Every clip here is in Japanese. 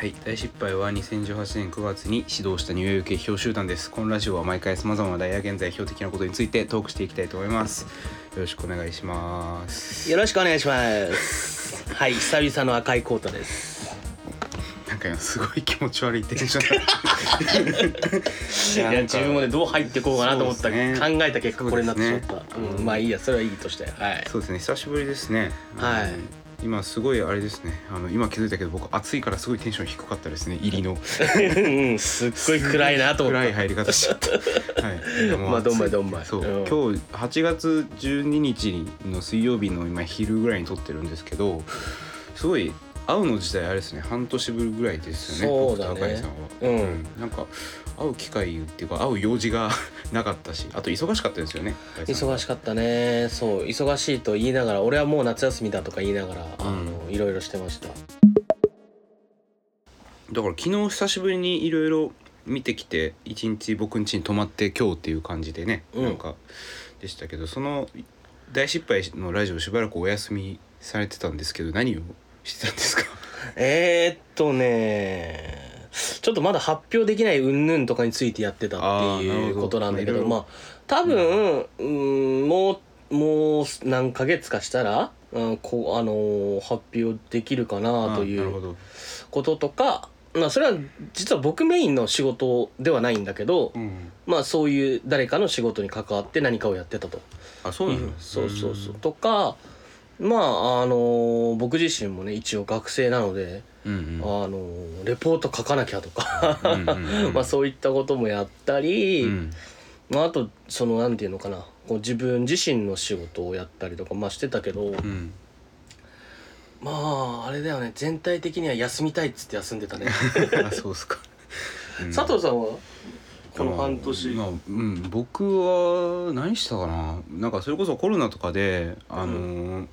はい、大失敗は2018年9月に始動したニューヨーク批評集団です。このラジオは毎回さまざまな大や現在標的なことについてトークしていきたいと思います。よろしくお願いします。よろしくお願いします。はい、久々の赤いコートです。なんか今すごい気持ち悪いテンション いや、自分もね、どう入っていこうかなと思った、ね考えた結果、これになってしまった。ねうん、まあいいや、それはいいとして。はい。そうですね、久しぶりですね。はい今すごいあれですね。あの今気づいたけど僕暑いからすごいテンション低かったですね。入りのうん、すっごい暗いなと思った。暗い入り方しちゃった。はい。まあどんまい暑どんまいそう、うん今日8月12日の水曜日の今昼ぐらいに撮ってるんですけど、すごい会うの自体あれですね。半年ぶりぐらいですよね。そうだね僕と赤井さんは。うんなんか会う機会っていうか会う用事が なかったし、あと忙しかったですよね。忙しかったね。そう、忙しいと言いながら、俺はもう夏休みだとか言いながら、あの、いろいろしてました。だから昨日久しぶりにいろいろ見てきて一日僕ん家に泊まって今日っていう感じでね、うんなんかでしたけどその大失敗のラジオしばらくお休みされてたんですけど何をしてたんですか？えー、っとねちょっとまだ発表できない云々とかについてやってたっていうことなんだけどまあ多分、うん、もうもう何ヶ月かしたら、うんこうあのー発表できるかなということとかまあそれは実は僕メインの仕事ではないんだけど、うん、まあそういう誰かの仕事に関わって何かをやってたと。あそうなの、そうそうそう。とかまああのー僕自身もね一応学生なので。うんうん。あのレポート書かなきゃとか まあそういったこともやったり、うん。まあ、あとそのなんていうのかなこう自分自身の仕事をやったりとかまあしてたけど、うん。まああれだよね全体的には休みたいっつって休んでたね。あそうっすか、うん。佐藤さんは？この半年、まあうん、僕は何したかな。なんかそれこそコロナとかであのー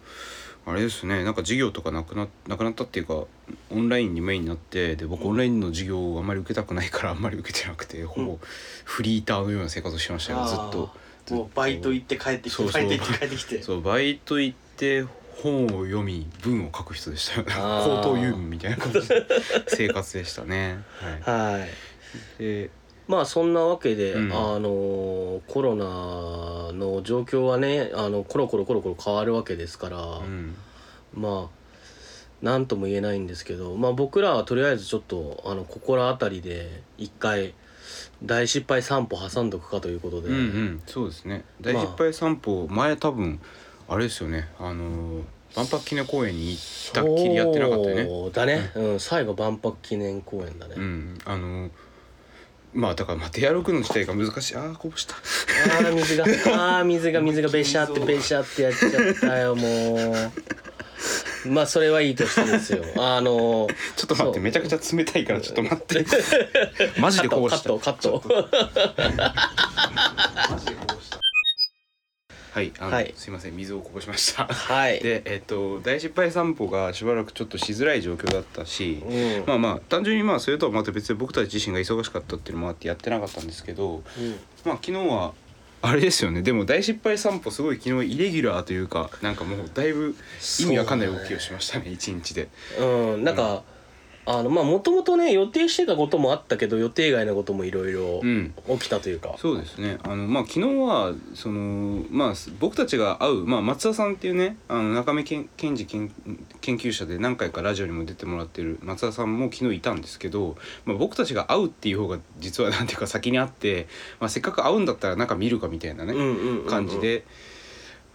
あれですね。なんか授業とかなくななくなったっていうかオンラインにメインになってで僕オンラインの授業をあんまり受けたくないからあんまり受けてなくてほぼフリーターのような生活をしてましたよずっと。もうバイト行って帰ってきてバイト行って帰ってきて。そう バイト行って本を読み文を書く人でしたよ。口頭遊民みたいな感じで生活でしたね。はい、はい。でまあそんなわけで、うん。あのコロナの状況はねあのコロコロコロコロ変わるわけですから、うん。まあ何とも言えないんですけど、まあ、僕らはとりあえずちょっとあの心当たりで一回大失敗散歩挟んどくかということで、うんうん。そうですね。大失敗散歩、前多分あれですよね。あのー万博記念公園に行ったっきりやってなかったよね。そうだね、うん、最後万博記念公園だね、うん。あのーまあだからまあ出歩くの自体が難しい。ああこぼした。あー水があー水が水がべしゃって べしゃってやっちゃったよもう。まあそれはいいとしてですよ。あのちょっと待ってめちゃくちゃ冷たいからちょっと待って。マジでこぼした。カットカット。カットはいあの、はい。すいません水をこぼしました。はい。でえっと大失敗散歩がしばらくちょっとしづらい状況だったし、うん。まあまあ単純にまあそれとはまた別で僕たち自身が忙しかったっていうのもあってやってなかったんですけどうん。まあ昨日はあれですよね。でも大失敗散歩すごい昨日イレギュラーというかなんかもうだいぶ意味わかんない動きをしましたね一日で。うん、なんか、あのまあもともとね予定してたこともあったけど予定外のこともいろいろうん。起きたというか、そうですね。あのまあ昨日はそのまあ僕たちが会う、まあ、松田さんっていうねあの中目健健二研研究者で何回かラジオにも出てもらってる松田さんも昨日いたんですけど、まあ、僕たちが会うっていう方が実はなんていうか先に会って、まあ、せっかく会うんだったらなんか見るかみたいなね、うんうんうんうん。感じで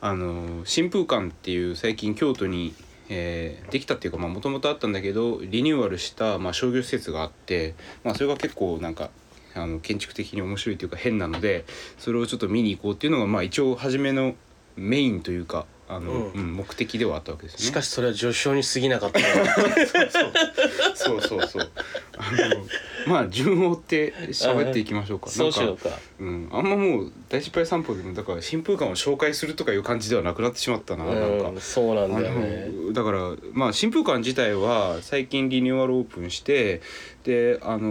あの新風館っていう最近京都に、えーできたっていうかもともとあったんだけどリニューアルした、まあ、商業施設があって、まあ、それが結構なんかあの建築的に面白いというか変なのでそれをちょっと見に行こうっていうのが、まあ、一応初めのメインというかあの、うん。うん目的ではあったわけですね。しかしそれは序章に過ぎなかった。な そうそうそう。あのまあ順を追って喋っていきましょうか。そうしようか。うん、あんまもう大失敗散歩でもだから新風館を紹介するとかいう感じではなくなってしまったな,、なんか。うんそうなんだよね。あのだからまあ新風館自体は最近リニューアルオープンしてであの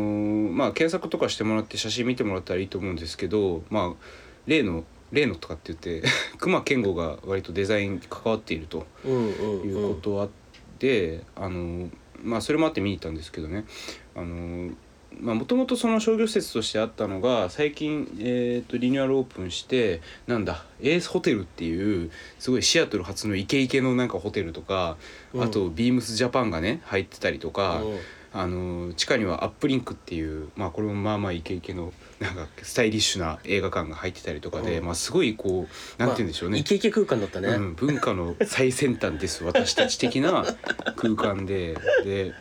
まあ検索とかしてもらって写真見てもらったらいいと思うんですけどまあ例の例のとかって言って 熊健吾が割とデザインに関わっているということあって、あのまあそれもあって見に行ったんですけどね。あのまあもともとその商業施設としてあったのが最近、えー、とリニューアルオープンしてなんだエースホテルっていうすごいシアトル初のイケイケのなんかホテルとか、うん。あとビームスジャパンがね入ってたりとか、うん。あの地下にはアップリンクっていうまあこれもまあまあイケイケのなんかスタイリッシュな映画館が入ってたりとかで、うん。まあすごいこうなんて言うんでしょうね、イケイケ空間だったね、うん、文化の最先端です私たち的な 空間でで、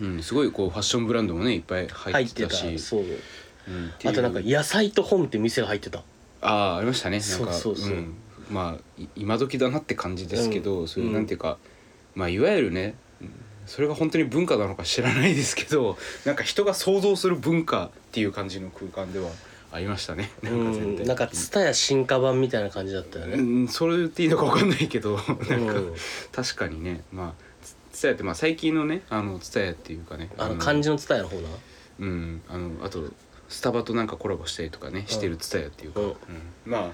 うん、すごいこうファッションブランドもねいっぱい入入ってたし。た。そう。うんあとなんか野菜と本って店が入ってた。ああありましたね。なんかそうそうそう。ん。まあい今時だなって感じですけど、そういううん。なんていうか、まあいわゆるねうんそれが本当に文化なのか知らないですけど なんか人が想像する文化っていう感じの空間ではありましたね。うなんか全体んなんか蔦屋進化版みたいな感じだったよね、うん、それ言っていいのか分かんないけど なんか、うん確かにね。まあつ蔦屋ってまあ最近のねあの蔦屋っていうかねあの漢字の蔦屋の方な。うんあのあとスタバとなんかコラボしたりとかねしてる蔦屋っていうか、うん。うん。まあ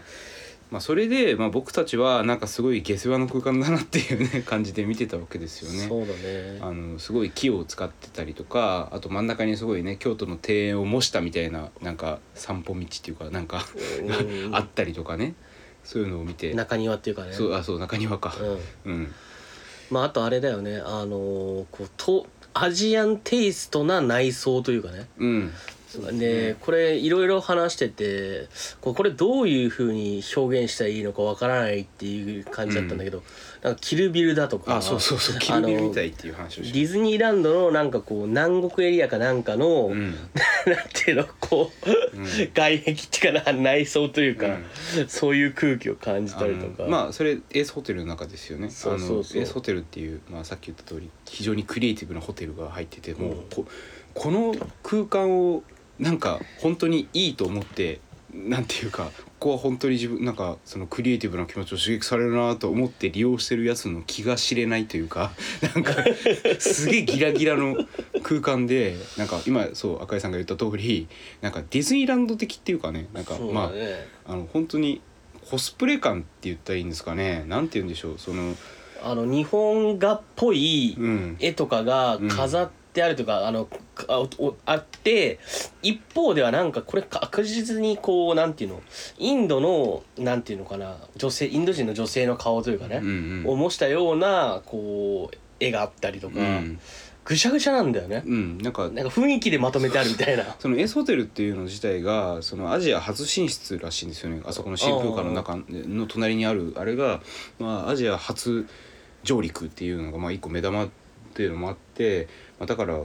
まあそれで、まあ、僕たちはなんかすごい下世話の空間だなっていうね 感じで見てたわけですよね。そうだね。あのすごい木を使ってたりとかあと真ん中にすごいね京都の庭園を模したみたいななんか散歩道っていうかなんかうん。あったりとかね。そういうのを見て。中庭っていうかね。そうあそう中庭か、うん。うん、まああとあれだよね。あのーこうとアジアンテイストな内装というかね。うん、でこれいろいろ話しててこれどういうふうに表現したらいいのかわからないっていう感じだったんだけど、なんかキルビルだとかあそうそうそう。キルビルみたいっていう話をしてディズニーランドのなんかこう南国エリアかなんかの、うん。なんていうのこう、うん。外壁っていうかな内装というか、そういう空気を感じあたりとか。のまあそれエースホテルの中ですよね。そうそうそう。エースホテルっていう、まあ、さっき言った通り非常にクリエイティブなホテルが入っててもううん。ここの空間をなんか本当にいいと思ってなんていうかここは本当に自分なんかそのクリエイティブな気持ちを刺激されるなと思って利用してるやつの気が知れないというか なんかすげえギラギラの空間でなんか今そう赤井さんが言った通りなんかディズニーランド的っていうかねなんかまああの本当にコスプレ感って言ったらいいんですかね。なんて言うんでしょうそのあの日本画っぽいうん。絵とかが飾ってあるとか、あのかあって一方ではなんかこれ確実にこうなんていうのインドのなんていうのかな女性インド人の女性の顔というかね、うんを模したようなこう絵があったりとか、うん、ぐしゃぐしゃなんだよね、うん、なんかなんか雰囲気でまとめてあるみたいな。そのエースホテルっていうの自体がそのアジア初進出らしいんですよね。あそこの新空間の中の隣にあるあれが、まあ、アジア初上陸っていうのがまあ一個目玉っていうのもあって、まあ、だから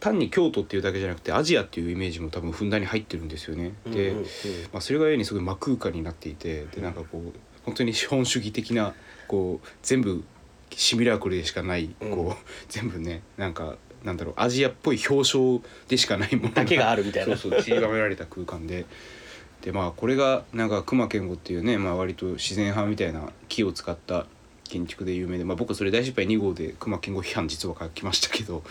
単に京都っていうだけじゃなくてアジアっていうイメージも多分ふんだんに入ってるんですよね。で、まあ、それがゆえにすごい真空間になっていてでなんかこう本当に資本主義的なこう全部シミュラクルでしかないこう、うん全部ねなんかなんだろうアジアっぽい表彰でしかないものだけがあるみたいなそうそう散りばめられた空間で。でまあこれがなんか熊健吾っていうね、まあ、割と自然派みたいな木を使った建築で有名で、まあ、僕それ大失敗2号で熊健吾批判実は書きましたけど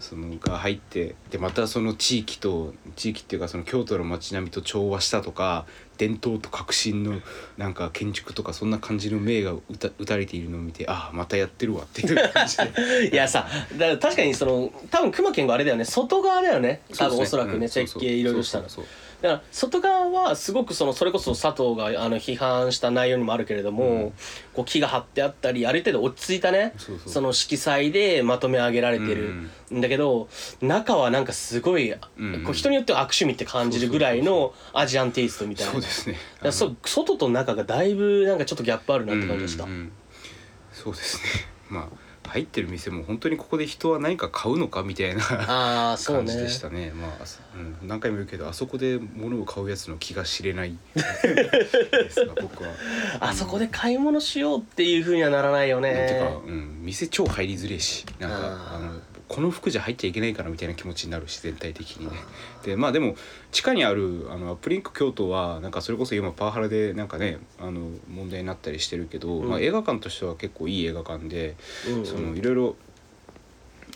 そのが入ってでまたその地域と地域っていうかその京都の街並みと調和したとか伝統と革新のなんか建築とかそんな感じの銘が打た打たれているのを見てああまたやってるわっていう感じで。いやさだ確かにその多分熊健吾あれだよね。外側だよね。多分おそらくねうんそうそう。設計いろいろしたのそうそうだから外側はすごくそのそれこそ佐藤があの批判した内容にもあるけれども、うん。こう木が張ってあったりある程度落ち着いたね。その色彩でまとめ上げられてる。ん。だけど、中はなんかすごい、うん。こう人によっては悪趣味って感じるぐらいのアジアンテイストみたいな。そうですね。だからそう外と中がだいぶなんかちょっとギャップあるなって感じがした、うんうんうん。そうですね。まあ入ってる店も本当にここで人は何か買うのかみたいなああそうね。感じでしたね。まあうん、何回も言うけどあそこで物を買うやつの気が知れない。ですが僕は。あそこで買い物しようっていうふうにはならないよなんてかね、うん、店超入りづれえしなんかあのこの服じゃ入っちゃいけないからみたいな気持ちになるし全体的にね。でまあでも地下にあるあのアップリンク京都はなんかそれこそ今パワハラでなんかねあの問題になったりしてるけど、うんまあ、映画館としては結構いい映画館で、うんうんそのいろいろ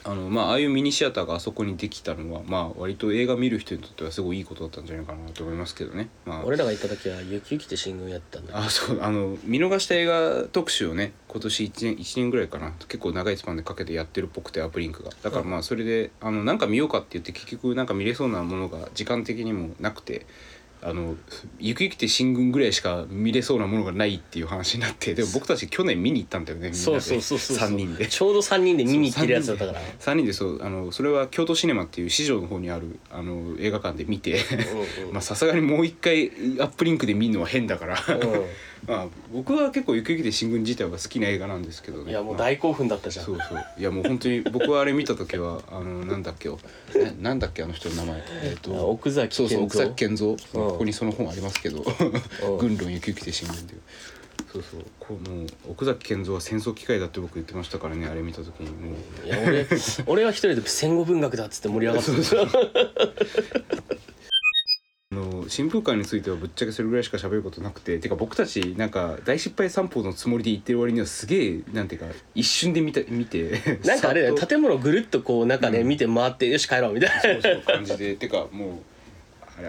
あのまあああいうミニシアターがあそこにできたのはまあ割と映画見る人にとってはすごいいいことだったんじゃないかなと思いますけどね。まあ俺らが行った時は「ゆきゆき」って新聞やってたんだあそうあの見逃した映画特集をね今年1年一年ぐらいかな。結構長いスパンでかけてやってるっぽくてアップリンクが。だからまあそれであのなんか見ようかって言って結局なんか見れそうなものが時間的にもなくてあのゆくゆくって新軍ぐらいしか見れそうなものがないっていう話になってでも僕たち去年見に行ったんだよねみんなで。そうそうそうそう3人で。ちょうど3人で見に行ってるやつだったから。3人で。そうあのそれは京都シネマっていう市場の方にあるあの映画館で見てまあさすがにもう一回アップリンクで見るのは変だから。う まあ僕は結構ゆくゆくで新軍自体は好きな映画なんですけどね。んいやもうまあ大興奮だったじゃん。そうそう。いやもう本当に僕はあれ見た時はあのなんだっけよ。ななんだっけあの人の名前。えっ、と。奥崎そうそう奥健三崎健三、うんここにその本ありますけどうん「軍論ゆくゆくで新聞」っていう。そうそう。こうもう奥崎健三は戦争機械だって僕言ってましたからねあれ見た時にもう。いや俺 俺は一人で戦後文学だっつって盛り上がってた。そう あの新風館についてはぶっちゃけそれぐらいしか喋ることなくててか僕たちなんか大失敗散歩のつもりで言ってる割にはすげえなんていうか一瞬で見た見てなんかあれだよ。建物ぐるっとこう中で見て回ってよし帰ろうみたいな。そうそう感じで。てかもう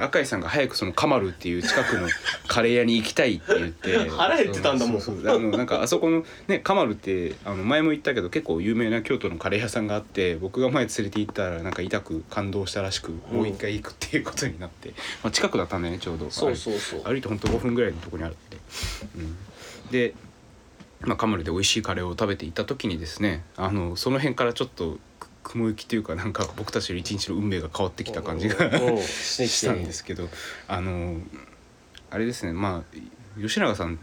赤井さんが早くそのカマルっていう近くのカレー屋に行きたいって言って。腹減ってたんだもん。そうそうあのなんかあそこのねカマルってあの前も言ったけど結構有名な京都のカレー屋さんがあって僕が前連れて行ったらなんか痛く感動したらしく、もう一回行くっていうことになって、まあ、近くだったんだよねちょうど。そうそうそう。歩いてほんと5分ぐらいのとこにあるんで、うん、で、まあ、カマルで美味しいカレーを食べていた時にですねあのその辺からちょっとく雲行きというかなんか僕たちの一日の運命が変わってきた感じがうんしたんですけどあのあれですねまあ吉永さんっ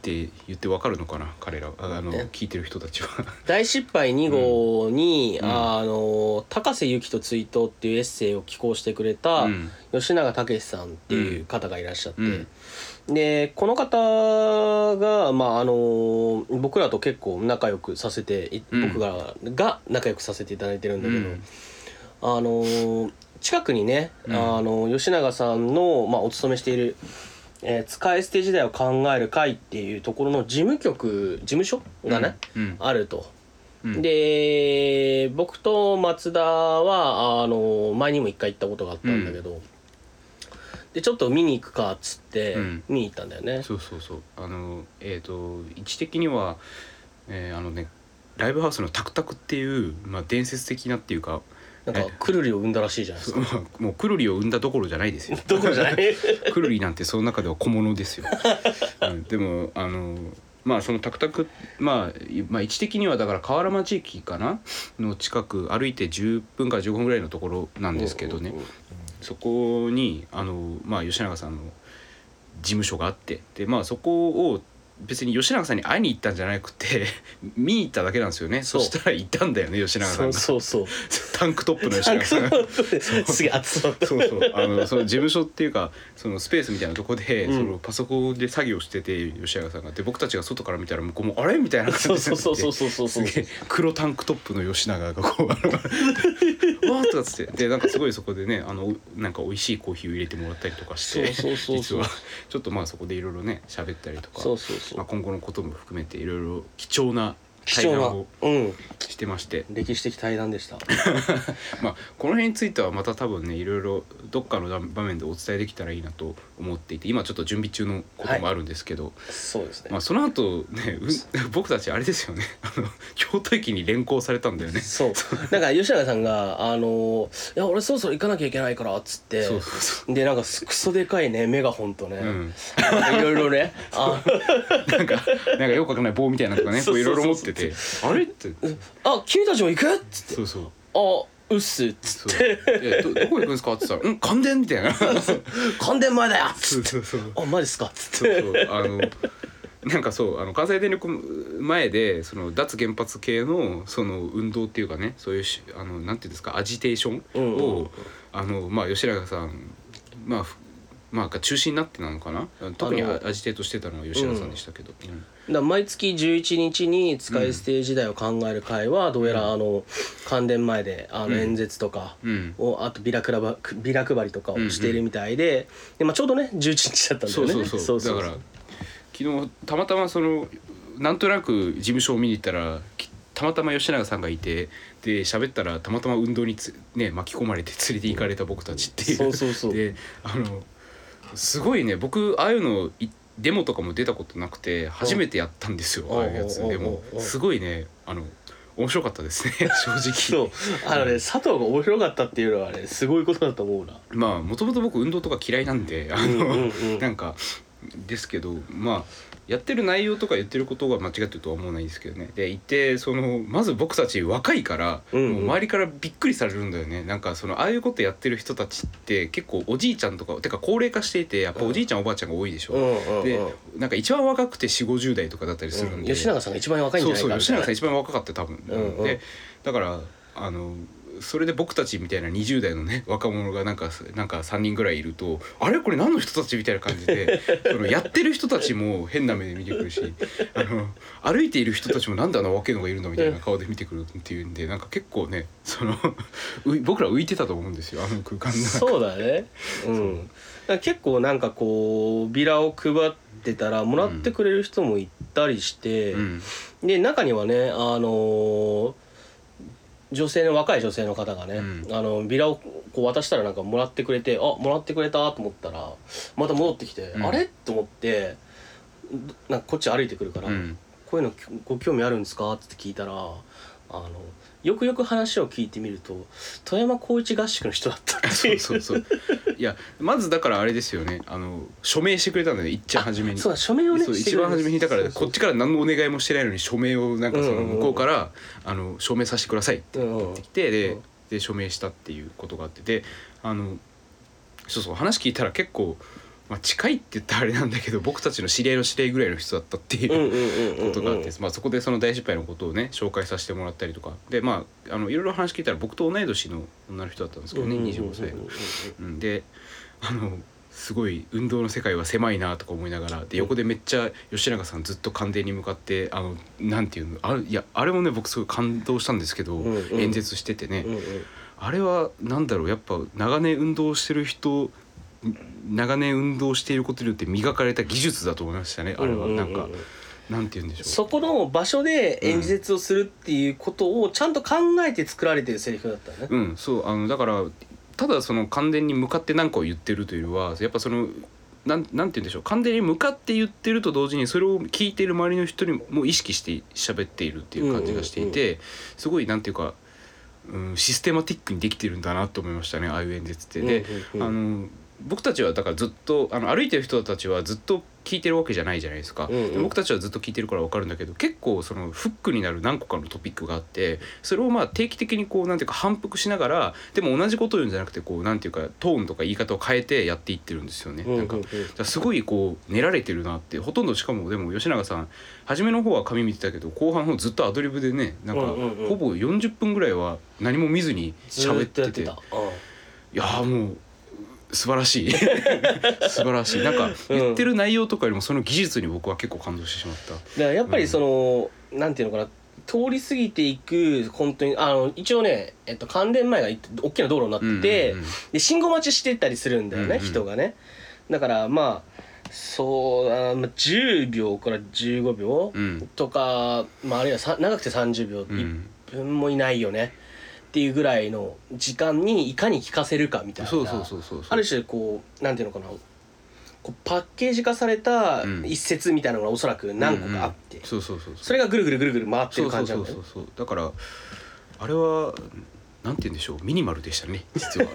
て言ってわかるのかな彼らああのえ？聞いてる人たちは。大失敗2号に、うん。あの高瀬由紀と追悼っていうエッセイを寄稿してくれたうん。吉永武さんっていう方がいらっしゃって、うんでこの方が、まあ、あの僕らと結構仲良くさせていうん僕らが仲良くさせていただいてるんだけど、うん。あの近くにね、うんあの吉永さんの、まあ、お勤めしている「えー使い捨て時代を考える会」っていうところの事務局事務所がね、うん。あると。うん。で僕と松田はあの前にも一回行ったことがあったんだけど、でちょっと見に行くかっつってうん。見に行ったんだよね。そうそうそう。あのえっ、と位置的には、えーあのねライブハウスのタクタクっていう、まあ、伝説的なっていうかなんかくるりを生んだらしいじゃないですか。まあもうくるりを生んだどころじゃないですよ。どころじゃない？くるりなんてその中では小物ですよ、うん、でもあのまあそのタクタク、まあ、いまあ位置的にはだから河原町駅かな？の近く歩いて10分から15分ぐらいのところなんですけどね、うんうんう。んそこにあの、まあ、吉永さんの事務所があってでまあそこを別に吉永さんに会いに行ったんじゃなくて 見に行っただけなんですよね。そそうしたら行ったんだよね吉永さそうんが。そうそう。タンクトップの吉永さんが。すげえ熱そう。だった。そうそう。あのその事務所っていうかそのスペースみたいなとこで、うん。そのパソコンで作業してて吉永さんが。で僕たちが外から見たら向こうも「あれ?」みたいな感じそうそうそうそうそうそうすげえ。黒タンクトップの吉永がこうあの「わー」とかっつって。でなんかすごいそこでねあのなんか美味しいコーヒーを入れてもらったりとかしてそうそうそうそう。実は。ちょっとまあそこでいろいろね喋ったりとか。そうそうまあ、今後のことも含めていろいろ貴重な貴重な対談をうん。してまして。歴史的対談でした。まあこの辺についてはまた多分ねいろいろどっかの場面でお伝えできたらいいなと思っていて今ちょっと準備中のこともあるんですけど、そうですね。まあ、。その後ねう 僕たちあれですよね。あの京都駅に連行されたんだよね。そう。なんか吉永さんが「あのいや俺そろそろ行かなきゃいけないから」っつって。そうそうそでなんかクソでかいねメガホンとね、う、うん、いろいろね。あなんかなんかよくわかんない棒みたいなのとかねいろいろ持っててあれって。あ君たちも行く？っつって。そうそう「あうっす」っつって。えどどこ行くんですか？って言ったら「うん関電」みたいな。そう「関電前だよ」っつって。そうそう「あマジっすか」っつって。そうそう。あのなんかそうあの関西電力前でその脱原発系のその運動っていうかねそういうしあのなんていうんですかアジテーションを、あのまあ吉永さんまあふまあが中心になってなのかな？特にアアジテートしてたのは吉永さんでしたけど、うん。だ毎月11日に使い捨て時代を考える会はどうやらあの関電前であのうん演説とかうん。をあとビラクラバビラ配りとかをしているみたいでで、まあ、ちょうどね11日だったんだそよねうそうそう。だから昨日たまたまそのなんとなく事務所を見に行ったらきたまたま吉永さんがいてで喋ったらたまたま運動につ、ね、巻き込まれて連れて行かれた僕たちっていう。そうそうそう。であのすごいね僕ああいうのいデモとかも出たことなくて初めてやったんですようん。ああいうやつ。うん。でもうん。すごいねあの面白かったですね 正直。そう。あのね佐藤が面白かったっていうのはねすごいことだと思うな。まあもともと僕運動とか嫌いなんであの、うんうんうん。なんかですけどまあやってる内容とか言ってることが間違ってるとは思わないですけどね。でいてそのまず僕たち若いから、うんうん。もう周りからびっくりされるんだよね。なんかそのああいうことやってる人たちって結構おじいちゃんとかてか高齢化していてやっぱおじいちゃん、おばあちゃんが多いでしょ、うんうんうんでなんか一番若くて4 5 0代とかだったりするんで、うん吉永さんが一番若いんじゃないかそうそう吉永さんん一番若かった多分、うんうん。でだからあのそれで僕たちみたいな20代のね若者がなんかなんか3人ぐらいいるとあれこれ何の人たちみたいな感じで そのやってる人たちも変な目で見てくるしあの歩いている人たちもなんであんな若いのがいるのみたいな顔で見てくるっていうんでなんか結構ねそのう僕ら浮いてたと思うんですよあの空間の中そうだね。うん。結構なんかこうビラを配ってたらもらってくれる人もいたりして、うん。で中にはねあの女性の若い女性の方がね、うん。あのビラをこう渡したらなんかもらってくれてあもらってくれたと思ったらまた戻ってきて、うん。あれ？と思ってなんかこっち歩いてくるから、うん。こういうのご興味あるんですか?」って聞いたらあのよくよく話を聞いてみると富山高一合宿の人だったってそいう。うそうそう。いやまずだからあれですよね。あの署名してくれたんだよね。いっちゃん初めに。そうだ署名をねそう一番初めにだからこっちから何のお願いもしてないのに署名をなんかその向こうからあの署名させてくださいって言ってきてでうん。で署名したっていうことがあって。であのそうそう話聞いたら結構、まあ、近いって言ったらあれなんだけど僕たちの知り合いの知り合いぐらいの人だったっていうことがあって、まあ、そこでその大失敗のことをね紹介させてもらったりとかでまああのいろいろ話聞いたら僕と同い年の女の人だったんですけどね25歳の。うん、であのすごい運動の世界は狭いなとか思いながらで横でめっちゃ吉永さんずっと官邸に向かってあのなんていうのあいやあれもね僕すごい感動したんですけど、演説しててね、あれはなんだろうやっぱ長年運動してる人長年運動していることによって磨かれた技術だと思いましたねあれは。なんか、なんて言うんでしょう。そこの場所で演説をするっていうことをちゃんと考えて作られてるセリフだったね。うんそうあのだからただその関電に向かって何かを言ってるというよりはやっぱそのなんなんて言うんでしょう。関電に向かって言ってると同時にそれを聞いている周りの人にも意識して喋っているっていう感じがしていて、すごいなんていうか、うん、システマティックにできてるんだなと思いましたねああいう演説って。で、あの僕たちはだからずっとあの歩いてる人たちはずっと聞いてるわけじゃないじゃないですか、うんうん。で僕たちはずっと聞いてるから分かるんだけど結構そのフックになる何個かのトピックがあってそれをまあ定期的にこうなんていうか反復しながらでも同じことを言うんじゃなくてこうなんていうかトーンとか言い方を変えてやっていってるんですよね。うんうんなん。かだからすごいこう練られてるなってほとんどしかもでも吉永さん初めの方は紙見てたけど後半の方ずっとアドリブでねなんかうんうんうん。ほぼ40分ぐらいは何も見ずに喋ってて。いやーもう素晴らしい。素晴らしい。なんか言ってる内容とかよりもその技術に僕は結構感動してしまった。だからやっぱりその、なんていうのかな。通り過ぎていく本当にあの一応ね、えっと、関連前が大きな道路になってて、うんうんうん。で信号待ちしてたりするんだよね、うんうん。人がね。だからまあそうあまあ10秒から15秒うん。とか、まあ、あるいはさ長くて30秒、う1ん分もいないよねっていうぐらいの時間にいかに聞かせるかみたいな。そうそうそうそうそう。ある種こうなんていうのかな。こうパッケージ化されたうん。一節みたいなのがおそらく何個かあって、うん。うんそうそうそう。それがぐるぐるぐるぐる回ってる感じなだよね。そうんそうそう。だからあれはなんて言うんでしょう？ミニマルでしたね実は。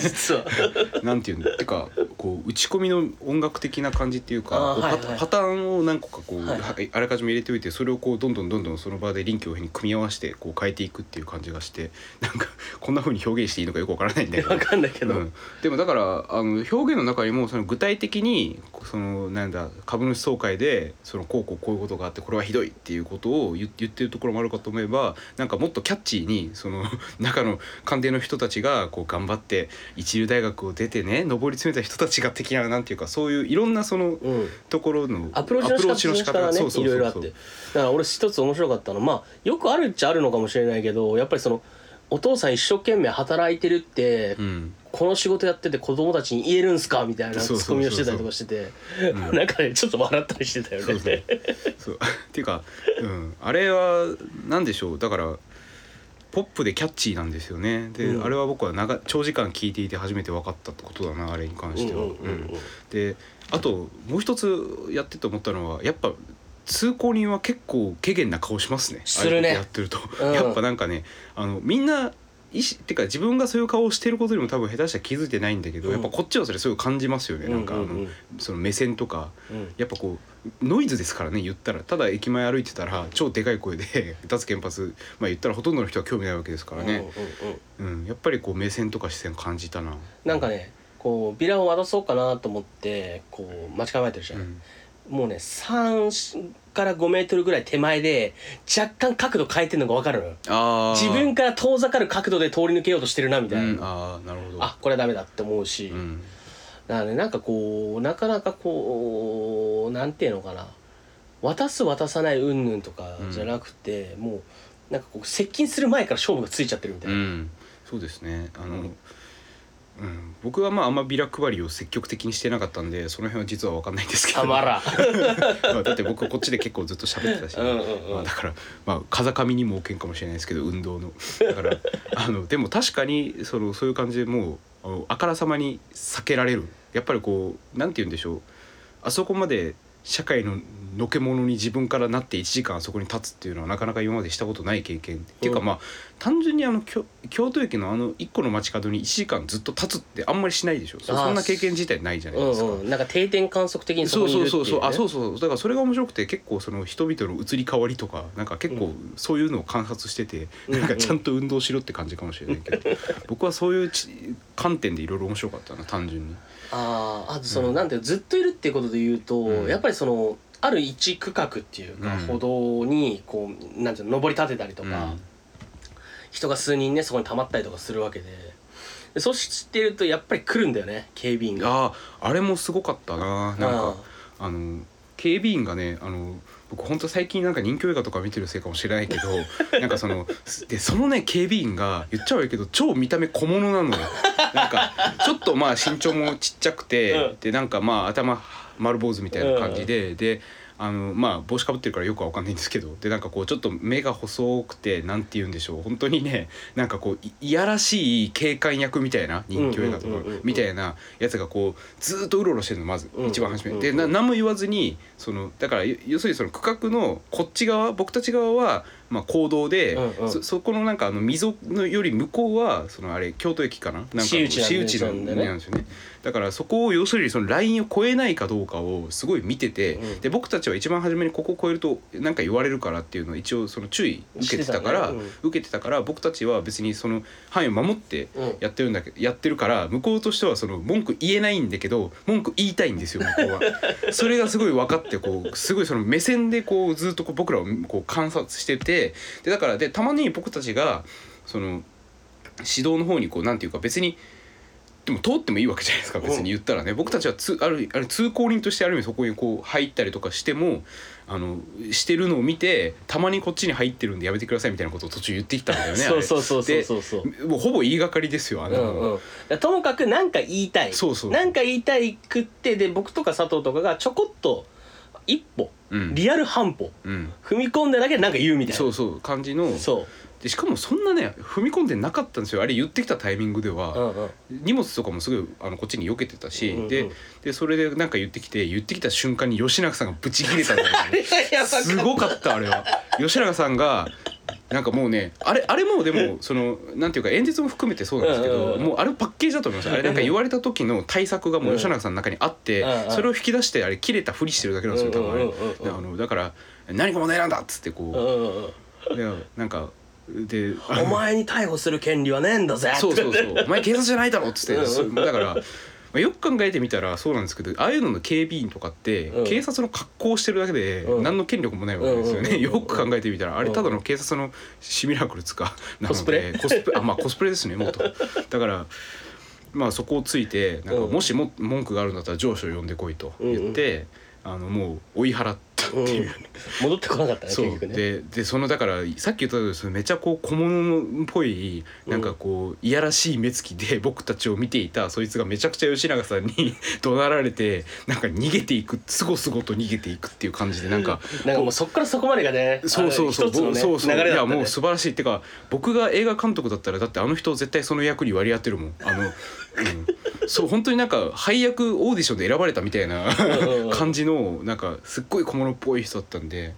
実は。なんていうんだてかこう打ち込みの音楽的な感じっていうかはいはい。パターンを何個かこう、はいはあらかじめ入れておいてそれをこうどんどんどんどんその場で臨機応変に組み合わせてこう変えていくっていう感じがしてなんかこんな風に表現していいのかよくわからないんだけど。分かんないけど、うん、でもだからあの表現の中にもその具体的にそのなんだ株主総会でそのこうこうこういうことがあってこれはひどいっていうことを言言ってるところもあるかと思えばなんかもっとキャッチーにその中の官邸の人たちがこう頑張って一流大学を出てね上り詰めた人たちが的ななんていうかそういういろんなそのうん、ところのアプローチの仕方がねいろいろあって。だから俺一つ面白かったの。まあよくあるっちゃあるのかもしれないけどやっぱりそのお父さん一生懸命働いてるって、うん。この仕事やってて子供たちに言えるんすかみたいなツッコミをしてたりとかしててうん。なんかねちょっと笑ったりしてたよね。そう。っていうか、うん、あれは何でしょう？だからポップでキャッチーなんですよね。で、うん。あれは僕は長長時間聞いていて初めて分かったってことだなあれに関しては。うんうんうんうん。であともう一つやってて思ったのはやっぱ通行人は結構怪げな顔しますね。するね。やってると、うん。やっぱなんかねあのみんな意思ってか自分がそういう顔をしてることにも多分下手したら気づいてないんだけど、うん。やっぱこっちはそれすごい感じますよね、なんかあの、うんうんうん。その目線とかうん。やっぱこうノイズですからね言ったら。ただ駅前歩いてたら超でかい声で 脱原発まあ言ったらほとんどの人は興味ないわけですからね、うんうんうん。うん。やっぱりこう目線とか視線感じたな。なんかねこうビラを渡そうかなと思ってこう待ち構えてるじゃん、うん。もうね3から5メートルぐらい手前で若干角度変えてるのが分かる自分から遠ざかる角度で通り抜けようとしてるなみたいな、うん、ああなるほど。あこれはダメだって思うし、うんだからねなんかこうなかなかこうなんていうのかな。渡す渡さない云々とかじゃなくて、もうなんかこう接近する前から勝負がついちゃってるみたいうな、ん、そうですね。あの、うん。僕はまああんまビラ配りを積極的にしてなかったんでその辺は実は分かんないんですけど。たまら。まあ だって僕こっちで結構ずっと喋ってたし、うんうんうんまあ、だからまあ風上にも置けんかもしれないですけど運動の。だからあのでも確かにそのそういう感じでもうあからさまに避けられるやっぱりこうなんて言うんでしょう。あそこまで社会ののけ者に自分からなって1時間あそこに立つっていうのはなかなか今までしたことない経験、っていうかうん。まあ単純にあの京京都駅のあの1個の街角に1時間ずっと立つってあんまりしないでしょ。そんな経験自体ないじゃないですか。うんうん、なんか定点観測的にそそうこにいるっていう、ね、そうそうそう。あそうそうだからそれが面白くて結構その人々の移り変わりとかなんか結構そういうのを観察してて、うん。なんかちゃんと運動しろって感じかもしれないけど、僕はそういうち観点でいろいろ面白かったな単純に。あーあとその、うん。なんていうのずっといるっていうことで言うと、うん。やっぱりそのある一区画っていうか、うん。歩道にこうなんていうの登り立てたりとか、人が数人ねそこに溜まったりとかするわけで。でそうしてるとやっぱり来るんだよね警備員が。あああれもすごかったな。なんかあの警備員がねあの僕本当最近なんか人気映画とか見てるせいかもしれないけど なんかそのでそのね警備員が言っちゃ悪いけど超見た目小物なのよなんかちょっとまあ身長もちっちゃくて、うん。でなんかまあ頭丸坊主みたいな感じで、であのまあ帽子かぶってるからよくは分かんないんですけどでなんかこうちょっと目が細くてなんて言うんでしょう。本当にねなんかこういいやらしい警官役みたいな人気映画とかうんうんうんうんみたいなやつがこうずーっとうろうろしてるのまずうん。一番初め、うんうんでな何も言わずにそのだから要要するにその区画のこっち側僕たち側はまあ行動で、うんうん。そそこのなんかあの溝のより向こうはそのあれ京都駅かな？なんか私有地なんで私有地なんなんでねなんですよね。だからそこを要するにそのラインを超えないかどうかをすごい見てて、うん。で僕たちは一番初めにここを超えるとなんか言われるからっていうのを一応その注意受けてたからしてたね受けてたから僕たちは別にその範囲を守ってうん。やってるんだけやってるから向こうとしてはその文句言えないんだけど文句言いたいんですよ向こうは。それがすごい分かってこうすごいその目線でこうずっとこう僕らをこう観察しててでだからでたまに僕たちがその指導の方にこうなんていうか別にでも通ってもいいわけじゃないですか別に言ったらね、僕たちはつあるある通行人としてある意味そこにこう入ったりとかしてもあのしてるのを見てたまにこっちに入ってるんでやめてくださいみたいなことを途中言ってきたんだよねあそうれそうそうそうそうそう。でもうほぼ言いがかりですよあんうんうん、ともかく何か言いたい。そうそう。なんか言いたいくってで僕とか佐藤とかがちょこっと一歩うん。リアル半歩うん、踏み込んだだけで何か言うみたいな。そうそう感じの。そでしかもそんなね踏み込んでなかったんですよ。あれ言ってきたタイミングでは、う、うんうん、荷物とかもすごいあのこっちに避けてたし、うんうんででそれでなんか言ってきて言ってきた瞬間に吉永さんがブチ切れたんだよね。すごかったあれは。吉永さんがなんかもうねあれあれもでもそのなんていうか演説も含めてそうなんですけど、もうあれパッケージだと思います。あれなんか言われた時の対策がもう吉永さんの中にあって、それを引き出してあれ切れたふりしてるだけなんですよ多分あれ、あのだから「何が問題なんだ!」っつってこう。んうんうんう、でなんかでお前に逮捕する権利はねえんだぜそうそうそう「お前警察じゃないだろ」っつって。だから、まあ、よく考えてみたらそうなんですけどああいうのの警備員とかって、うん。警察の格好をしてるだけでうん。何の権力もないわけですよね、うんうんうんうんよく考えてみたら。あれただの警察のシミュラクルつか なのでコスプレ？コスプレ？あまあコスプレですねもっとだからまあそこをついてなんかうん。もしも文句があるんだったら上司を呼んでこいと言って、あのもう追い払ったっていう、うん。戻ってこなかったねそう。結局ね。ででそのだからさっき言ったようにそのめちゃこう小物っぽいなんかこういやらしい目つきで僕たちを見ていたそいつがめちゃくちゃ吉永さんに 怒鳴られてなんか逃げていくすごすごと逃げていくっていう感じでなんかなんかもうそっからそこまでがねそうそうそうねそうそういやもう素晴らしいってか僕が映画監督だったらだってあの人絶対その役に割り当てるもん。あの、うん、そう本当になんか配役オーディションで選ばれたみたいな 感じのなんかすっごい小物っぽい人だったんで、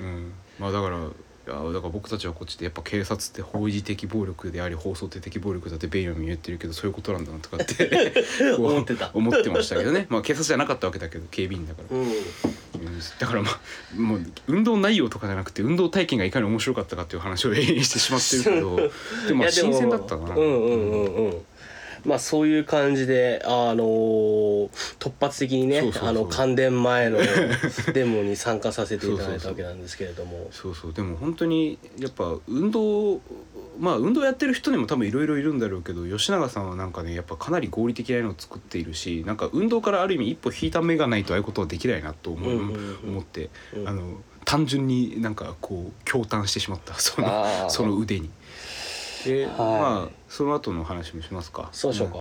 うん、まあだから。いやだから僕たちはこっちでやっぱ警察って法事的暴力であり放送的暴力だってベイヤミン言ってるけどそういうことなんだなとかって 思ってた。思ってましたけどね。まあ警察じゃなかったわけだけど警備員だから。うん。うんだからまあもう運動内容とかじゃなくて運動体験がいかに面白かったかっていう話を永遠にしてしまってるけど。でもまあいやでも新鮮だったな。うんうんうんうんまあそういう感じであのー突発的にねそうそうそう。あの関電前の デモに参加させていただいたわけなんですけれども。そうそう。でも本当にやっぱ運動まあ運動やってる人にも多分いろいろいるんだろうけど吉永さんはなんかねやっぱかなり合理的なのを作っているしなんか運動からある意味一歩引いた目がないとああいうことはできないなと思,、思って、うんあの単純になんかこう驚嘆してしまった。そのその腕に。で、はい。まあその後の話もしますか。そうしようか、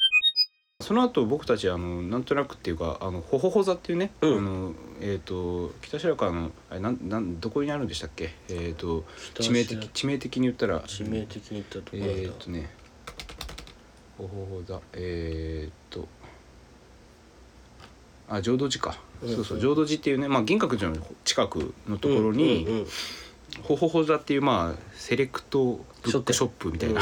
その後僕たちあのなんとなくっていうかあのほほほ座っていうね、うん。あのえっ、と北白川のあれなんなんどこにあるんでしたっけ？えっ、と致命的致命的に言ったら。致命的に言ったところだ。えっ、とねほほほ座えっ、とあ浄土寺か、うん。そうそう浄土寺っていうねまあ銀閣寺の近くのところに、うんうんうん。ほほほ座っていうまあセレクトブックショップみたいな、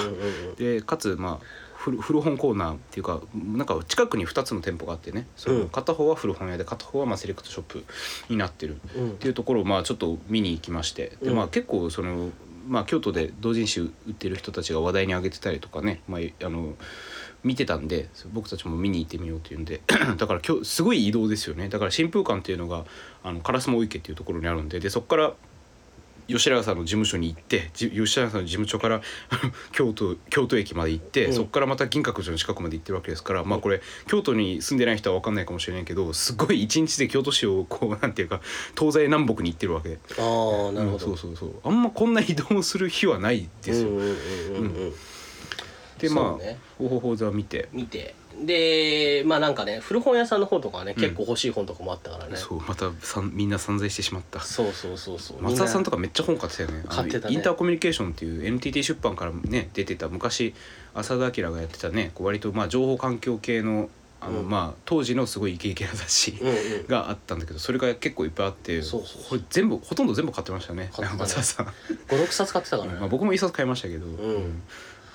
でかつまあ古古本コーナーっていうかなんか近くに2つの店舗があってね。そうん。の片方は古本屋で片方はまあセレクトショップになってる。うん。っていうところをまあちょっと見に行きまして。でうん。まあ結構そのまあ京都で同人誌売ってる人たちが話題に上げてたりとかね。まああの見てたんで僕たちも見に行ってみようっていうんで。だから今日すごい移動ですよね。だから新風館っていうのがあの烏丸池っていうところにあるんで。でそこから吉永さんの事務所に行ってじ吉永さんの事務所から 京都京都駅まで行って、うん。そこからまた銀閣寺の近くまで行ってるわけですから、まあこれ京都に住んでない人は分かんないかもしれないけどすごい一日で京都市をこうなんていうか東西南北に行ってるわけ。でああなるほど、うんそうそうそう。あんまこんな移動する日はないですよ。うんうんうんうん。うんでまあね。ほほほ座見て。見て。でまあなんかね古本屋さんの方とかはね、うん。結構欲しい本とかもあったからね。そうまたさんみんな散財してしまった。そうそうそうそう。松田さんとかかめっちゃ本買ってたよね。あの買ってたね。インターコミュニケーションっていう NTT 出版からね出てた昔浅田明がやってたねこう割とまあ情報環境系のあの、うん。まあ当時のすごいイケイケな雑誌うんうん。があったんだけどそれが結構いっぱいあってそうそうそう。これ全部ほとんど全部買ってましたね。買ってたね。松田さん、56冊買ってたからね、まあ、僕も一冊買いましたけど、ん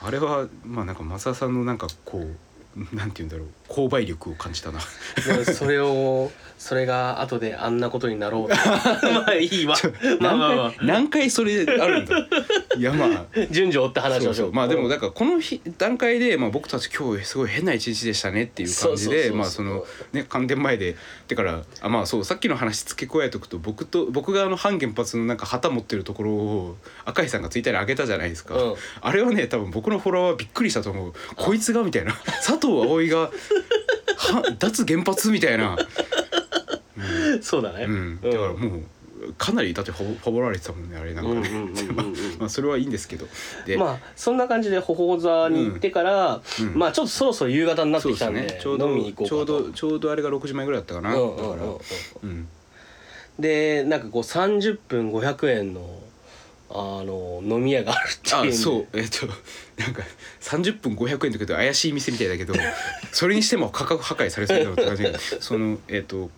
あれはまあなんか増田さんのなんかこうなんて言うんだろう。購買力を感じたな。それをそれが後であんなことになろうと。まあいいわ。まあまあまあ。何回それあるんだ？いやまあ。順序追って話しましょうまあでもだからこの日段階で、まあ、僕たち今日すごい変な一日でしたねっていう感じでまあそのね関電前で。だからあまあそうさっきの話付け加えておくと僕と僕があの反原発のなんか旗持ってるところを赤井さんがツイッターに上げたじゃないですか、うん。あれはね多分僕のフォロワーはびっくりしたと思う。こいつがみたいな。佐 藤葵がは脱原発みたいな、そうだね。うん、だからもうかなりだってファボられてたもんねあれなんかね、うんうんうんうんうん。まあそれはいいんですけど。で、まあそんな感じで頬座に行ってから、うん。まあちょっとそろそろ夕方になってきたんでね。ちょうど飲みに行こうかと。ちょうどちょうどあれが6時前ぐらいだったかな、うんうんだから。うん。でなんかこう30分500円のあの飲み屋があるっていう。あそう。えっとなんか30分500円だけど怪しい店みたいだけど それにしても価格破壊されそうだろうって感じで そのえっと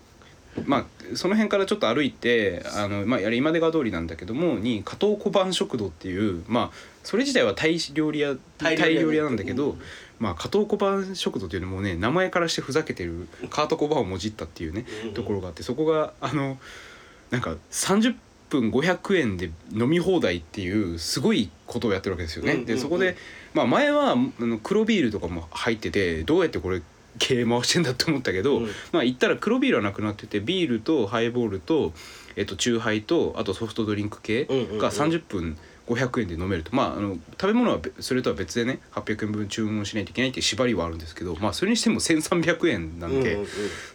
まあその辺からちょっと歩いてあの、まあ、あれ今出川通りなんだけどもに加藤小判食堂っていうまあそれ自体はタイ料理屋タイ料理屋なんだけど、まあ、加藤小判食堂っていうのもね名前からしてふざけてるカート小判をもじったっていうねうん。ところがあってそこがあのなんか30分500円で飲み放題っていうすごいことをやってるわけですよね。でそこで、まあ、前はあの黒ビールとかも入っててどうやってこれ経営回してんだって思ったけど、うんまあ言ったら黒ビールはなくなっててビールとハイボールと、えっと、チューハイとあとソフトドリンク系が30分500円で飲めるとまああの食べ物はべそれとは別でね800円分注文しないといけないって縛りはあるんですけどまあそれにしても1300円なんで。うんうんうんす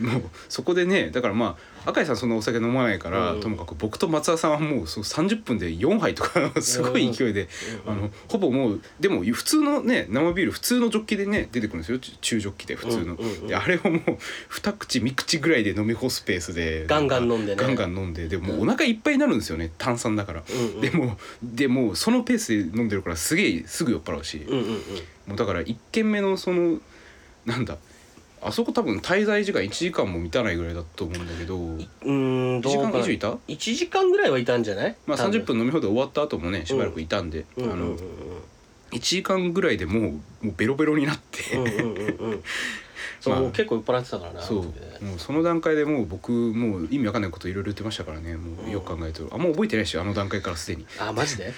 もうそこでねだからまあ赤井さんそんなお酒飲まないから、うん。ともかく僕と松田さんはもうそう30分で4杯とかすごい勢いで、うん。あのほぼもうでも普通のね生ビール普通のジョッキでね出てくるんですよ。中中ジョッキで普通の、うんあれをもう2口3口ぐらいで飲み干すペースでガンガン飲んでね。ガンガン飲んででもうお腹いっぱいになるんですよね炭酸だから、うんうん。でもでもうそのペースで飲んでるからすげえすぐ酔っ払うし、うんうんうん。もうだから1軒目のそのなんだあそこ多分滞在時間1時間も満たないぐらいだと思うんだけど。うーんどう1時間以上いた？1時間ぐらいはいたんじゃない？まあ30分飲み放題終わった後もねしばらくいたんで、あの1時間ぐらいでもうもうベロベロになって、う。結構酔っ払ってたからなそう。もうその段階でもう僕もう意味わかんないこといろいろ言ってましたからねもうよく考えると。あんま覚えてないしあの段階からすでに。あマジで？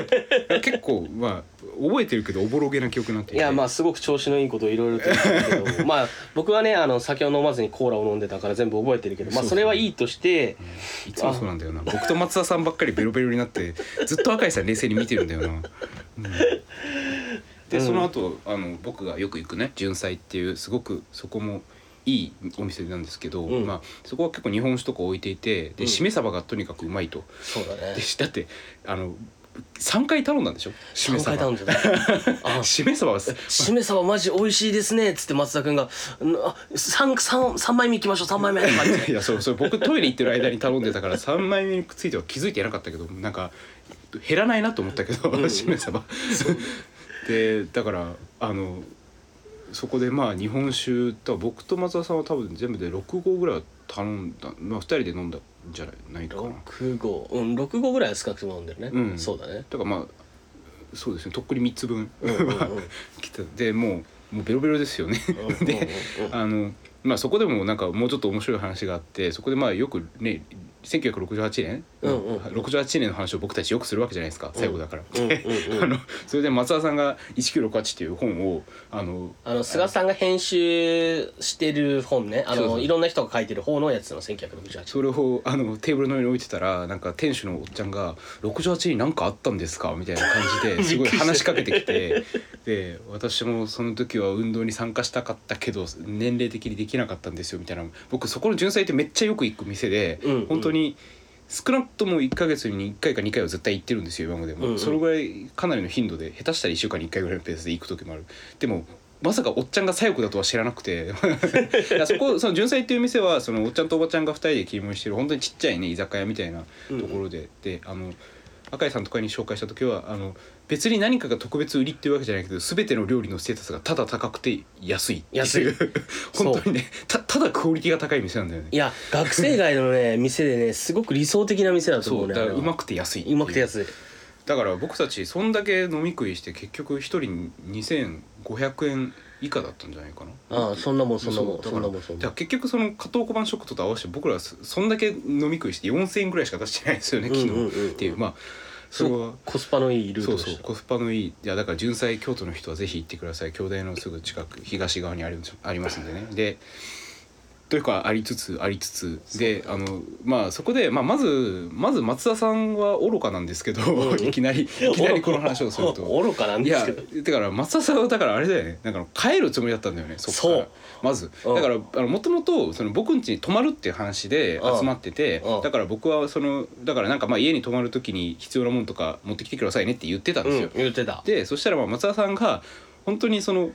結構まあ覚えてるけどおぼろげな記憶になっていやまあすごく調子のいいことをいろいろと言ってるけど まあ僕はねあの酒を飲まずにコーラを飲んでたから全部覚えてるけどまあそれはいいとしていつもそうなんだよな。僕と松田さんばっかりベロベロになってずっと赤井さん冷静に見てるんだよな、うんでうん。その後あの僕がよく行くね純菜っていうすごくそこもいいお店なんですけど、うん。まあ、そこは結構日本酒とか置いていてうん。でしめ鯖がとにかくうまいと、そうだね。でだってあの3回頼んだんでしょ？しめ3回頼鯖ん あしめ鯖はしめ鯖マジ美味しいですねっつって松田君が「うんあ三三三枚目行きましょう三枚目」とか言っていやそうそう僕トイレ行ってる間に頼んでたから3枚目については気づいてなかったけどなんか減らないなと思ったけど、うん。しめ鯖でだからあのそこでまあ日本酒と僕と松田さんは多分全部で6合ぐらいは頼んだまあ2人で飲んだんじゃないないかな。六号うん六号ぐらいは少なくとも飲んでるね、うん。そうだね。だからまあそうですね。とっくに3つ分。うんうん 来た。でもうもうベロベロですよね。うん。であのまあそこでもなんかもうちょっと面白い話があってそこでまあよくね1968年、うんうん。68年の話を僕たちよくするわけじゃないですか最後だから。うんうんうん。あのそれで松田さんが「1968」っていう本をあのあの菅さんが編集してる本ね。あのいろんな人が書いてる方のやつの1968それをあのテーブルの上に置いてたらなんか店主のおっちゃんが「68に何かあったんですか?」みたいな感じで すごい話しかけてきてで私もその時は運動に参加したかったけど年齢的にできなかったんですよみたいな。僕そこの純菜ってめっちゃよく行く店で、うんうん本当に少なくとも1ヶ月に1回か2回は絶対行ってるんですよ今までも、うんうん。そのぐらいかなりの頻度で下手したら1週間に1回ぐらいのペースで行く時もある。でもまさかおっちゃんが左翼だとは知らなくて。そこその純菜っていう店はそのおっちゃんとおばちゃんが2人で切り盛りしてる本当にちっちゃいね居酒屋みたいなところで、であの赤井さんとかに紹介した時はあの別に何かが特別売りっていうわけじゃないけど全ての料理のステータスがただ高くて安いっていう。安い。本当にねたただクオリティが高い店なんだよね。いや学生街のね店でねすごく理想的な店だと思そううねあれはだからうまくて安いう。まくて安い。だから僕たちそんだけ飲み食いして結局一人2500円以下だったんじゃないかな。ああそんなもんそんなもんう。だからそんなもんそんなもん。結局その加藤小判ショックと合わせて僕らはそそんだけ飲み食いして4000円ぐらいしか出してないですよね昨日うんうんうん。うんっていう。まあそれは。コスパのいいルーそうトでした。そうコスパのいい。いやだから純菜京都の人はぜひ行ってください。京大のすぐ近く東側にありありますんでね。でというかありつつありつつであのまあそこで、まあ、まずまず松田さんは愚かなんですけど、いきなりいきなりこの話をすると。愚かなんいやですけど。だから松田さんはだからあれだよね。なんか帰るつもりだったんだよねそこから。そう。まず。うん。だからもともと僕ん家に泊まるっていう話で集まっててうん。だから僕はそのだからなんかまあ家に泊まる時に必要なものとか持ってきてくださいねって言ってたんですよ。うん、言ってた。でそしたらまあ松田さんが本当にその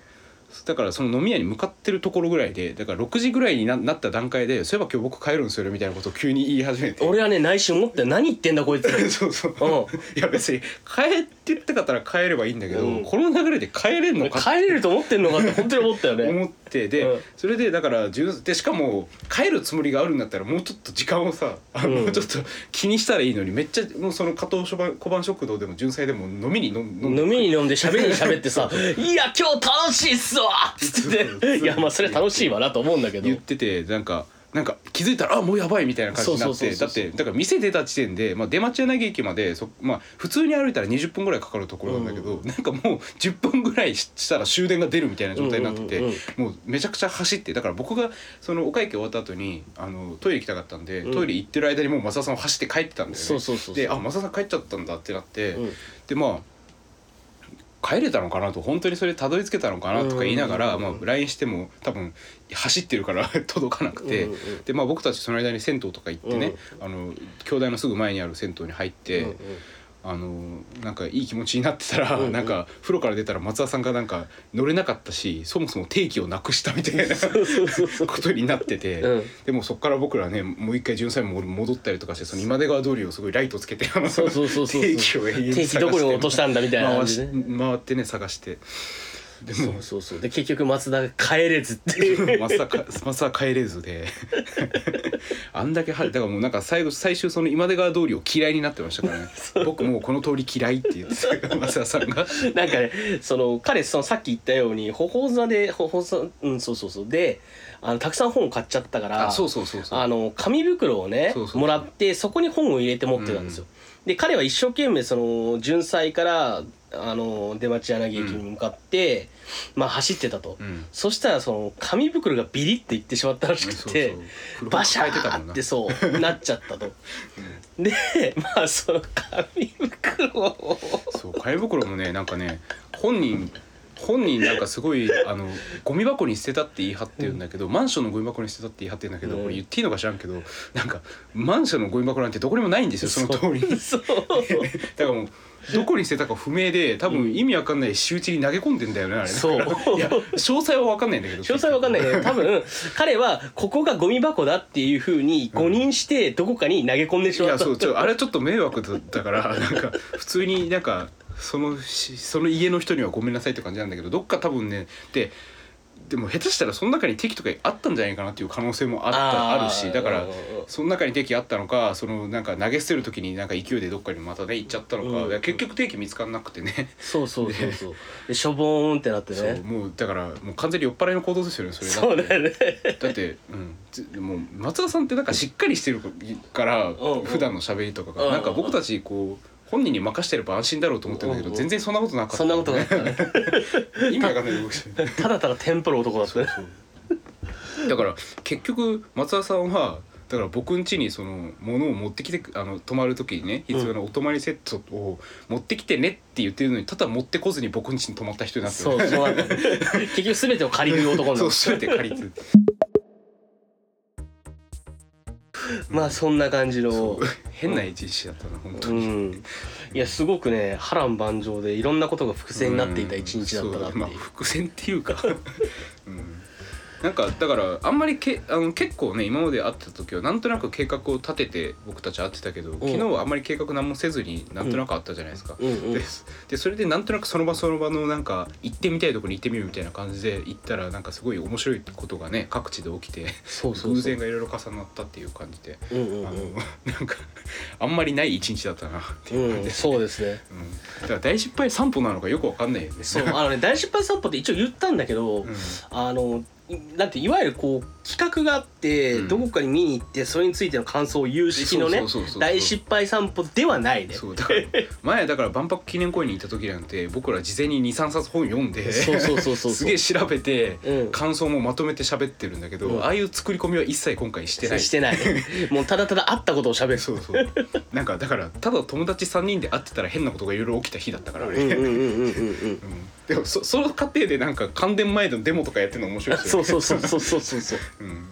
だからその飲み屋に向かってるところぐらいでだから6時ぐらいにななった段階でそういえば今日僕帰るんですよねみたいなことを急に言い始めて。俺はね内心思って何言ってんだこいつ。そうそう、うん。いや別に帰ってってかったら帰ればいいんだけど、うん。この流れで帰れんのか帰れると思ってんのかって本当に思ったよね。思ってで、うん。それでだから純でしかも帰るつもりがあるんだったらもうちょっと時間をさ、あのうん。もうちょっと気にしたらいいのにめっちゃもうその加藤小判小判食堂でも純菜でも飲みに飲ん飲みに飲んで喋りに喋ってさ「いや今日楽しいっすわ!」っつって。いやまあそれ楽しいわなと思うんだけど。言っててなんかなんか気づいたらあもうやばいみたいな感じになってだってだから店出た時点で、まあ、出町柳駅までそ、まあ、普通に歩いたら20分ぐらいかかるところなんだけど、うん。なんかもう10分ぐらいしたら終電が出るみたいな状態になってて、うんうんもうめちゃくちゃ走ってだから僕がそのお会計終わった後にあのトイレ行きたかったんで、うん。トイレ行ってる間にもう増田さんは走って帰ってたんだよね。そうそうそうそう。であ増田さん帰っちゃったんだってなって、うん。でまあ帰れたのかなと本当にそれたどり着けたのかなとか言いながら、うんまあ、LINE しても多分走ってるから 届かなくて、でまあ僕たちその間に銭湯とか行ってね、あの兄弟のすぐ前にある銭湯に入って。あのなんかいい気持ちになってたら、うんうん。なんか風呂から出たら松田さんがなんか乗れなかったしそもそも定期をなくしたみたいなことになってて、うん。でもそこから僕らねもう一回純才も戻ったりとかしてその今出川通りをすごいライトつけてあのそうそうそうそう。定期を永遠に探して定期どこに落としたんだみたいな感じでね。回ってね探してでそもうそうそう。で結局松田が帰れずっていう。松田か松田は帰れずで。あんだけはだからもうなんか最後最終その今出川通りを嫌いになってましたからね。僕もうこの通り嫌いって言ってた松田さんが。なんかねその彼そのさっき言ったように頬座で頬座うんそうそうそう。であのたくさん本を買っちゃったからあの紙袋をねもらってそこに本を入れて持ってたんですよ。で彼は一生懸命その純祭からあの出町柳駅に向かって、まあ走ってたと、うん。そしたらその紙袋がビリっていってしまったらしくてそうそう。バシャーってそうなっちゃったと。でまあその紙袋を。そう紙袋もねなんかね本人本人なんかすごいあのゴミ箱に捨てたって言い張ってるんだけど、マンションのゴミ箱に捨てたって言い張ってるんだけど、うん。これ言っていいのか知らんけどなんかマンションのゴミ箱なんてどこにもないんですよその通りに。そう。だからもうどこに捨てたか不明で多分意味わかんない仕打ちに投げ込んでんだよねあれ。そう。いや詳細はわかんないんだけど詳細わかんないけど多分彼はここがゴミ箱だっていうふうに誤認してどこかに投げ込んでしいやまった、そうちょあれはちょっと迷惑だったから なんか普通になんかそのしその家の人にはごめんなさいって感じなんだけどどっか多分ねででも下手したらその中に敵とかあったんじゃないかなっていう可能性もあったあるしだからその中に敵あったのかそのなんか投げ捨てる時になんか勢いでどっかにまたね行っちゃったのか、うんいや結局敵見つからなくてね。そうそうそうそう。でしょぼーんってなってそうねもうだからもう完全に酔っ払いの行動ですよねそれ。そうだってだよねだって、うん。ず、もう松田さんってなんかしっかりしてるから、んうん。普段の喋りとかが、なんか僕たちこう本人に任してれば安心だろうと思ってるんだけど、全然そんなことなかった。そんなことなかった。ね意味わかんない僕ただただテンプル男だったね。だから結局松田さんはだから僕ん家にその物を持ってきてあの泊まる時にね必要なお泊まりセットを持ってきてねって言ってるのにただ持ってこずに僕ん家に泊まった人になってそうそうなんだよ結局全てを借りる男になそうる全て借りて まあそんな感じの変な一日だったな本当うに。ん。いやすごくね波乱万丈でいろんなことが伏線になっていた一日だったなっていう。そう。まあ、伏線っていうか、うん、なんかだからあんまりけあの結構ね今まで会った時はなんとなく計画を立てて僕たち会ってたけど、昨日はあんまり計画何もせずになんとなく会ったじゃないですか。うん。うんででそれでなんとなくその場その場のなんか行ってみたいところに行ってみるみたいな感じで行ったらなんかすごい面白いことがね各地で起きてそうそうそう。偶然がいろいろ重なったっていう感じで、うんうんうん。あのなんかあんまりない一日だったなっていう感じうん、で、そうですね。うん。だから大失敗散歩なのかよくわかんないよね。そう。あのね大失敗散歩って一応言ったんだけど、うん。あのいなんていわゆるこう企画があって、うん。どこかに見に行ってそれについての感想を言う式のね大失敗散歩ではないね。そうだから前だから万博記念公園に行った時なんて僕ら事前に23冊本読んでそうそうそうそうすげえ調べて、うん。感想もまとめて喋ってるんだけど、うん。ああいう作り込みは一切今回してない。してない。もうただただ会ったことを喋る。そうそう。なんかだからただ友達3人で会ってたら変なことがいろいろ起きた日だったからあれ、うんうんうんうんうんうん。うんでもそ その過程でなんか関電前のデモとかやってるの面白いですそよね。うそうそうそうそうそうそう。うん。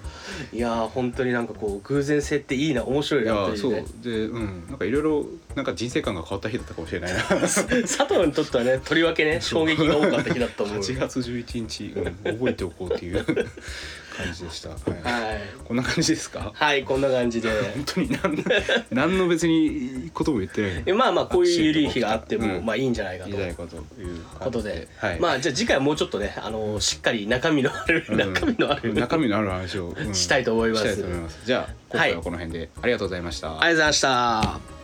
いやー本当になんかこう偶然性っていいな面白いなっていうね。でうん。なんかいろいろなんか人生観が変わった日だったかもしれないな。佐藤にとってはねとりわけね衝撃が多かった日だったと思う。8月11日、うん、覚えておこうっていう感じでした、はい。はい。こんな感じですか？はいこんな感じで。本当に何 何の別にことも言ってない。えまあまあこういう緩い日があっても、うん。まあいいんじゃないかと。いかということで、はい、まあじゃあ次回はもうちょっとねあのしっかり中身のある、うん。中身のある。中身のある話を、うん。したいと思います。したいと思います。じゃあ今回はこの辺で。ありがとうございました、ありがとうございました